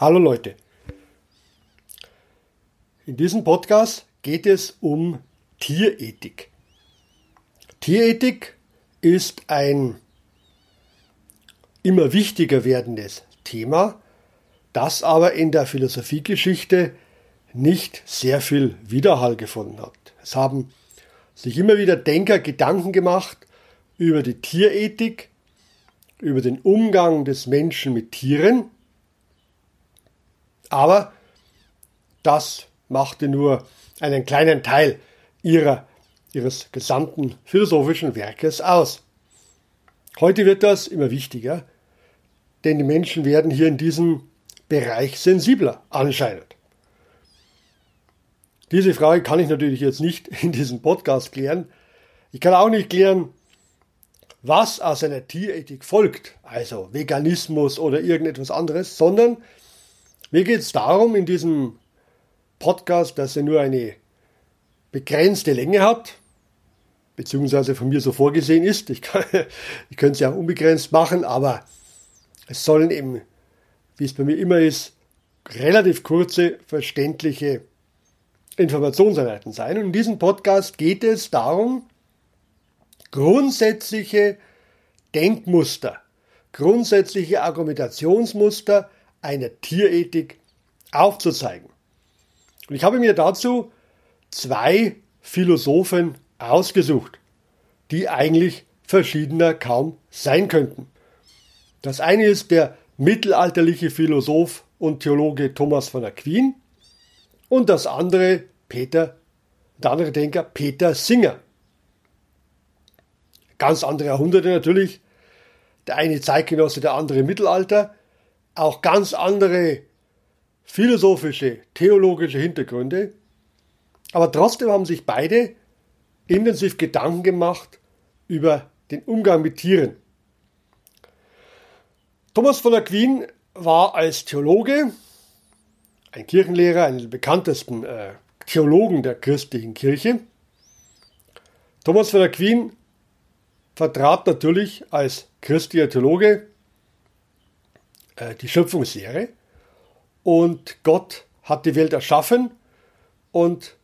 Hallo Leute. In diesem Podcast geht es um Tierethik. Tierethik ist ein immer wichtiger werdendes Thema, das aber in der Philosophiegeschichte nicht sehr viel Widerhall gefunden hat. Es haben sich immer wieder Denker Gedanken gemacht über die Tierethik, über den Umgang des Menschen mit Tieren aber das machte nur einen kleinen Teil ihrer, ihres gesamten philosophischen Werkes aus. Heute wird das immer wichtiger, denn die Menschen werden hier in diesem Bereich sensibler anscheinend. Diese Frage kann ich natürlich jetzt nicht in diesem Podcast klären. Ich kann auch nicht klären, was aus einer Tierethik folgt, also Veganismus oder irgendetwas anderes, sondern mir geht es darum, in diesem Podcast, dass er nur eine begrenzte Länge hat, beziehungsweise von mir so vorgesehen ist. Ich, ich könnte es ja unbegrenzt machen, aber es sollen eben, wie es bei mir immer ist, relativ kurze, verständliche Informationseinheiten sein. Und in diesem Podcast geht es darum, grundsätzliche Denkmuster, grundsätzliche Argumentationsmuster einer Tierethik aufzuzeigen. Und ich habe mir dazu zwei Philosophen ausgesucht, die eigentlich verschiedener kaum sein könnten. Das eine ist der mittelalterliche Philosoph und Theologe Thomas von Aquin und das andere Peter, der andere Denker Peter Singer. Ganz andere Jahrhunderte natürlich. Der eine Zeitgenosse, der andere Mittelalter auch ganz andere philosophische, theologische Hintergründe, aber trotzdem haben sich beide intensiv Gedanken gemacht über den Umgang mit Tieren. Thomas von Aquin war als Theologe, ein Kirchenlehrer, einer der bekanntesten äh, Theologen der christlichen Kirche. Thomas von Aquin vertrat natürlich als christlicher Theologe äh, die Schöpfungslehre. Und Gott hat die Welt erschaffen und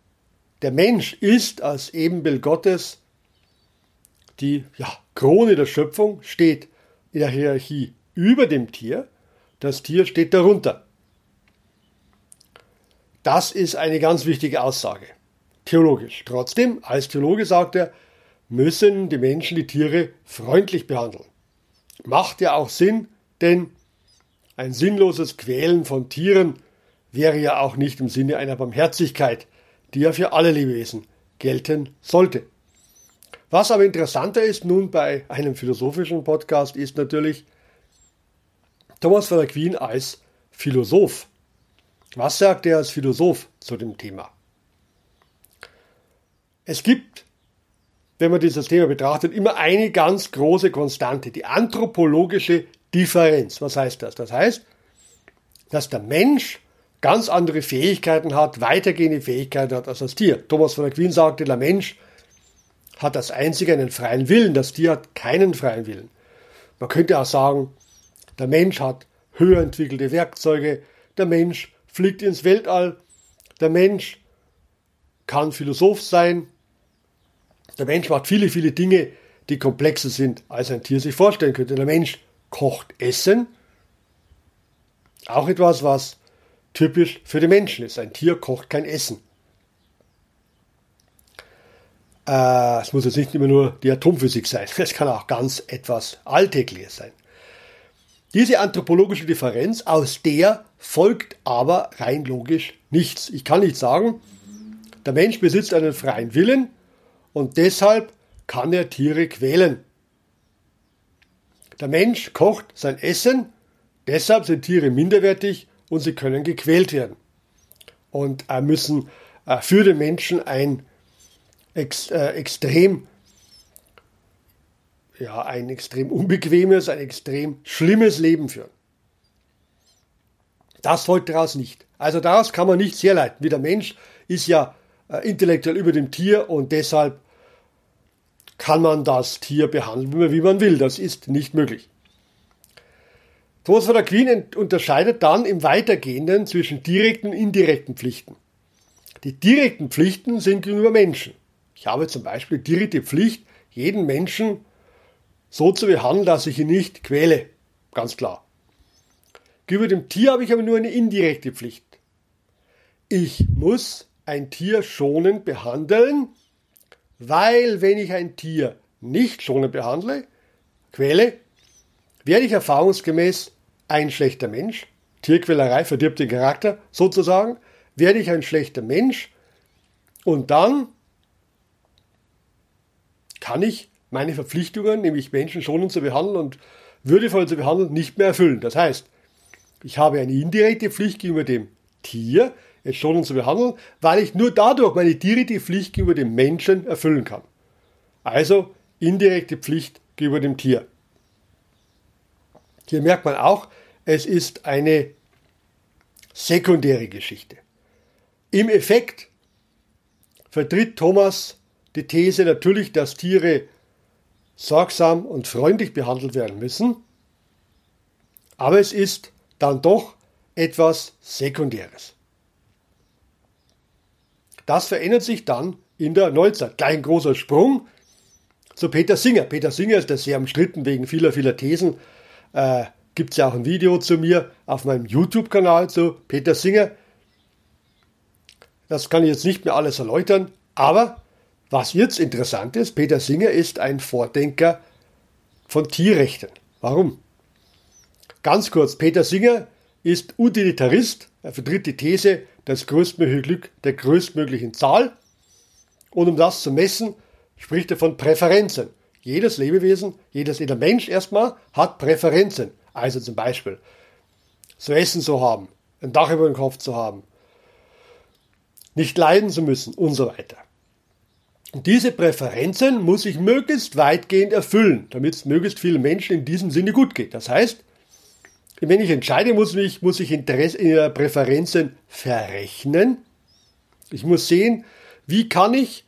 der Mensch ist als Ebenbild Gottes die ja, Krone der Schöpfung, steht in der Hierarchie über dem Tier, das Tier steht darunter. Das ist eine ganz wichtige Aussage, theologisch. Trotzdem, als Theologe sagt er, müssen die Menschen die Tiere freundlich behandeln. Macht ja auch Sinn, denn ein sinnloses Quälen von Tieren wäre ja auch nicht im Sinne einer Barmherzigkeit, die ja für alle Lebewesen gelten sollte. Was aber interessanter ist nun bei einem philosophischen Podcast ist natürlich Thomas von Aquin als Philosoph. Was sagt er als Philosoph zu dem Thema? Es gibt, wenn man dieses Thema betrachtet, immer eine ganz große Konstante, die anthropologische Differenz. Was heißt das? Das heißt, dass der Mensch ganz andere Fähigkeiten hat, weitergehende Fähigkeiten hat als das Tier. Thomas von Aquin sagte, der Mensch hat als einziger einen freien Willen, das Tier hat keinen freien Willen. Man könnte auch sagen, der Mensch hat höher entwickelte Werkzeuge, der Mensch fliegt ins Weltall, der Mensch kann Philosoph sein, der Mensch macht viele, viele Dinge, die komplexer sind, als ein Tier sich vorstellen könnte. Der Mensch kocht Essen. Auch etwas, was typisch für den Menschen ist. Ein Tier kocht kein Essen. Äh, es muss jetzt nicht immer nur die Atomphysik sein. Es kann auch ganz etwas Alltägliches sein. Diese anthropologische Differenz, aus der folgt aber rein logisch nichts. Ich kann nicht sagen, der Mensch besitzt einen freien Willen und deshalb kann er Tiere quälen. Der Mensch kocht sein Essen, deshalb sind Tiere minderwertig und sie können gequält werden. Und äh, müssen äh, für den Menschen ein ex, äh, extrem ja, ein extrem unbequemes, ein extrem schlimmes Leben führen. Das folgt daraus nicht. Also daraus kann man nichts herleiten. Wie der Mensch ist ja äh, intellektuell über dem Tier und deshalb kann man das Tier behandeln, wie man will. Das ist nicht möglich. Thomas von Aquin unterscheidet dann im Weitergehenden zwischen direkten und indirekten Pflichten. Die direkten Pflichten sind gegenüber Menschen. Ich habe zum Beispiel direkte Pflicht, jeden Menschen so zu behandeln, dass ich ihn nicht quäle. Ganz klar. Gegenüber dem Tier habe ich aber nur eine indirekte Pflicht. Ich muss ein Tier schonend behandeln, weil wenn ich ein Tier nicht schonend behandle, quäle, werde ich erfahrungsgemäß ein schlechter Mensch. Tierquälerei verdirbt den Charakter sozusagen. Werde ich ein schlechter Mensch und dann kann ich meine Verpflichtungen, nämlich Menschen schonend zu behandeln und würdevoll zu behandeln, nicht mehr erfüllen. Das heißt, ich habe eine indirekte Pflicht gegenüber dem Tier, es schonend zu behandeln, weil ich nur dadurch meine direkte Pflicht gegenüber dem Menschen erfüllen kann. Also indirekte Pflicht gegenüber dem Tier. Hier merkt man auch, es ist eine sekundäre Geschichte. Im Effekt vertritt Thomas die These natürlich, dass Tiere sorgsam und freundlich behandelt werden müssen, aber es ist dann doch etwas Sekundäres. Das verändert sich dann in der Neuzeit. Gleich ein großer Sprung zu Peter Singer. Peter Singer ist ja sehr umstritten wegen vieler, vieler Thesen. Äh, Gibt es ja auch ein Video zu mir auf meinem YouTube-Kanal zu Peter Singer. Das kann ich jetzt nicht mehr alles erläutern, aber was jetzt interessant ist, Peter Singer ist ein Vordenker von Tierrechten. Warum? Ganz kurz, Peter Singer ist Utilitarist, er vertritt die These, das größtmögliche Glück der größtmöglichen Zahl. Und um das zu messen, spricht er von Präferenzen. Jedes Lebewesen, jedes, jeder Mensch erstmal hat Präferenzen. Also zum Beispiel zu essen zu haben, ein Dach über dem Kopf zu haben, nicht leiden zu müssen und so weiter. Und diese Präferenzen muss ich möglichst weitgehend erfüllen, damit es möglichst vielen Menschen in diesem Sinne gut geht. Das heißt, wenn ich entscheide, muss ich, muss ich Interesse, äh, Präferenzen verrechnen. Ich muss sehen, wie kann ich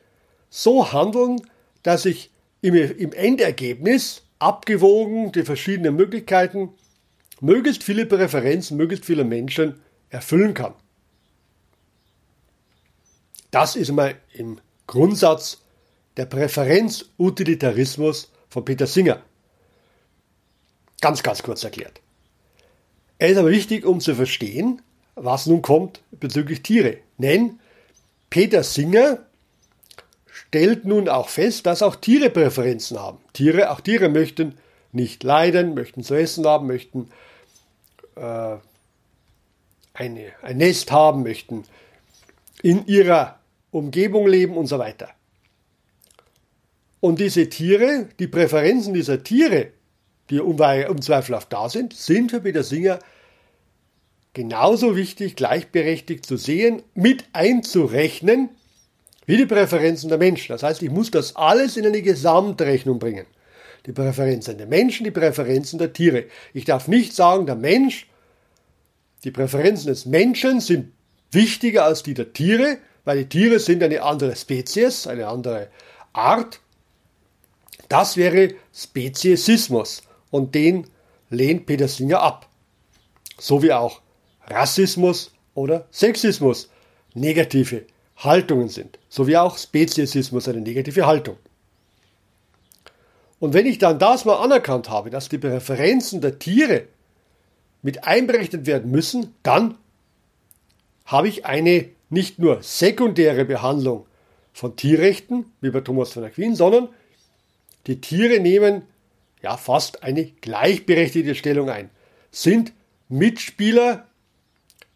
so handeln, dass ich im, im Endergebnis abgewogen die verschiedenen Möglichkeiten möglichst viele Präferenzen, möglichst viele Menschen erfüllen kann. Das ist mal im Grundsatz der Präferenzutilitarismus von Peter Singer. Ganz, ganz kurz erklärt. Er ist aber wichtig, um zu verstehen, was nun kommt bezüglich Tiere. Denn Peter Singer stellt nun auch fest, dass auch Tiere Präferenzen haben. Tiere, auch Tiere möchten nicht leiden, möchten zu essen haben, möchten äh, eine, ein Nest haben, möchten in ihrer Umgebung leben und so weiter. Und diese Tiere, die Präferenzen dieser Tiere, die unzweifelhaft da sind, sind für Peter Singer genauso wichtig, gleichberechtigt zu sehen, mit einzurechnen, wie die Präferenzen der Menschen. Das heißt, ich muss das alles in eine Gesamtrechnung bringen. Die Präferenzen der Menschen, die Präferenzen der Tiere. Ich darf nicht sagen, der Mensch, die Präferenzen des Menschen sind wichtiger als die der Tiere, weil die Tiere sind eine andere Spezies, eine andere Art. Das wäre Speziesismus und den lehnt Peter Singer ab. So wie auch Rassismus oder Sexismus negative Haltungen sind, so wie auch Speziesismus eine negative Haltung. Und wenn ich dann das mal anerkannt habe, dass die Präferenzen der Tiere mit einberechnet werden müssen, dann habe ich eine nicht nur sekundäre Behandlung von Tierrechten, wie bei Thomas von Aquin, sondern die Tiere nehmen ja fast eine gleichberechtigte Stellung ein, sind Mitspieler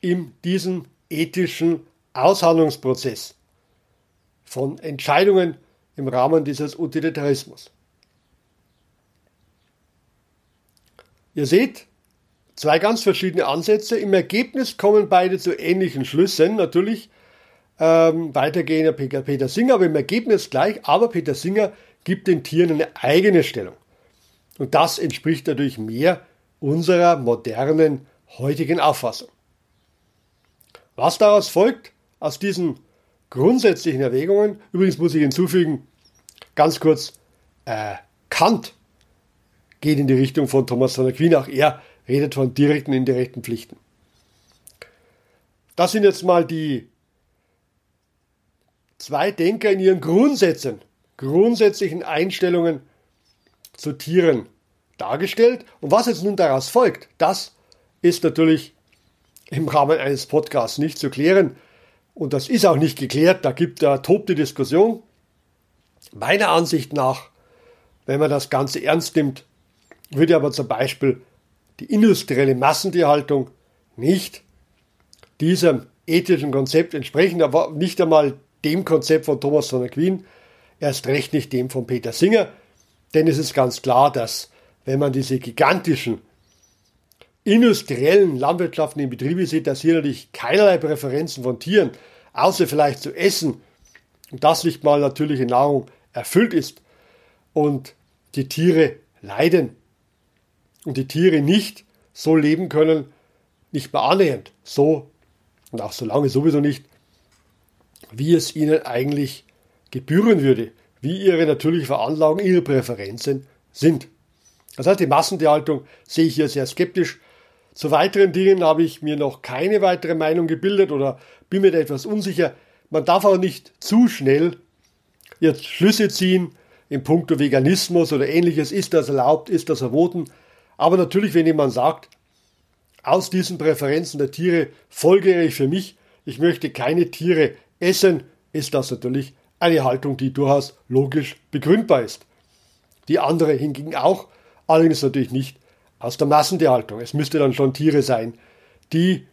in diesem ethischen Aushandlungsprozess von Entscheidungen im Rahmen dieses Utilitarismus. Ihr seht, zwei ganz verschiedene Ansätze. Im Ergebnis kommen beide zu ähnlichen Schlüssen. Natürlich ähm, weitergehender Peter Singer, aber im Ergebnis gleich. Aber Peter Singer gibt den Tieren eine eigene Stellung. Und das entspricht natürlich mehr unserer modernen heutigen Auffassung. Was daraus folgt, aus diesen grundsätzlichen Erwägungen, übrigens muss ich hinzufügen, ganz kurz, äh, Kant geht in die Richtung von Thomas von Aquin, auch er redet von direkten indirekten Pflichten. Das sind jetzt mal die zwei Denker in ihren Grundsätzen, grundsätzlichen Einstellungen zu Tieren dargestellt. Und was jetzt nun daraus folgt, das ist natürlich im Rahmen eines Podcasts nicht zu klären. Und das ist auch nicht geklärt. Da gibt da tobt die Diskussion. Meiner Ansicht nach, wenn man das Ganze ernst nimmt, würde aber zum Beispiel die industrielle Massentierhaltung nicht diesem ethischen Konzept entsprechen, aber nicht einmal dem Konzept von Thomas von Aquin, erst recht nicht dem von Peter Singer, denn es ist ganz klar, dass wenn man diese gigantischen industriellen landwirtschaftlichen Betriebe sieht, dass hier natürlich keinerlei Präferenzen von Tieren, außer vielleicht zu essen, und das nicht mal natürliche Nahrung erfüllt ist und die Tiere leiden und die Tiere nicht so leben können, nicht mehr annähernd so und auch so lange sowieso nicht, wie es ihnen eigentlich gebühren würde, wie ihre natürliche Veranlagung, ihre Präferenzen sind. Das heißt, die Massentierhaltung sehe ich hier sehr skeptisch. Zu weiteren Dingen habe ich mir noch keine weitere Meinung gebildet oder bin mir da etwas unsicher. Man darf auch nicht zu schnell jetzt Schlüsse ziehen in puncto Veganismus oder ähnliches. Ist das erlaubt? Ist das verboten? Aber natürlich, wenn jemand sagt, aus diesen Präferenzen der Tiere folge ich für mich, ich möchte keine Tiere essen, ist das natürlich eine Haltung, die durchaus logisch begründbar ist. Die andere hingegen auch, allerdings natürlich nicht aus der Massentierhaltung. Es müsste dann schon Tiere sein, die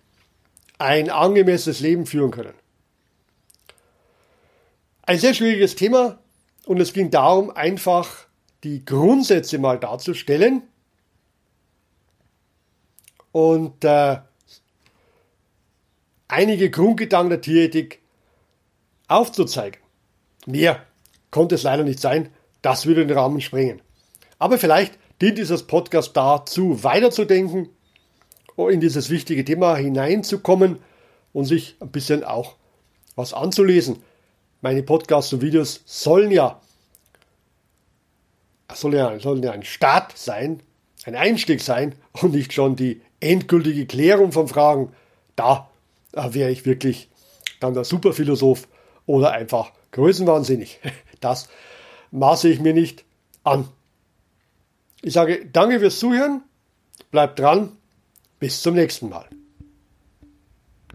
ein angemessenes Leben führen können. Ein sehr schwieriges Thema und es ging darum, einfach die Grundsätze mal darzustellen und äh, einige Grundgedanken der Tierethik aufzuzeigen. Mehr konnte es leider nicht sein, das würde den Rahmen sprengen. Aber vielleicht dient dieses Podcast dazu, weiterzudenken, in dieses wichtige Thema hineinzukommen und sich ein bisschen auch was anzulesen. Meine Podcasts und Videos sollen ja, sollen ja, sollen ja ein Start sein, ein Einstieg sein und nicht schon die endgültige Klärung von Fragen. Da, da wäre ich wirklich dann der Superphilosoph oder einfach größenwahnsinnig. Das maße ich mir nicht an. Ich sage danke fürs Zuhören, bleibt dran, bis zum nächsten Mal.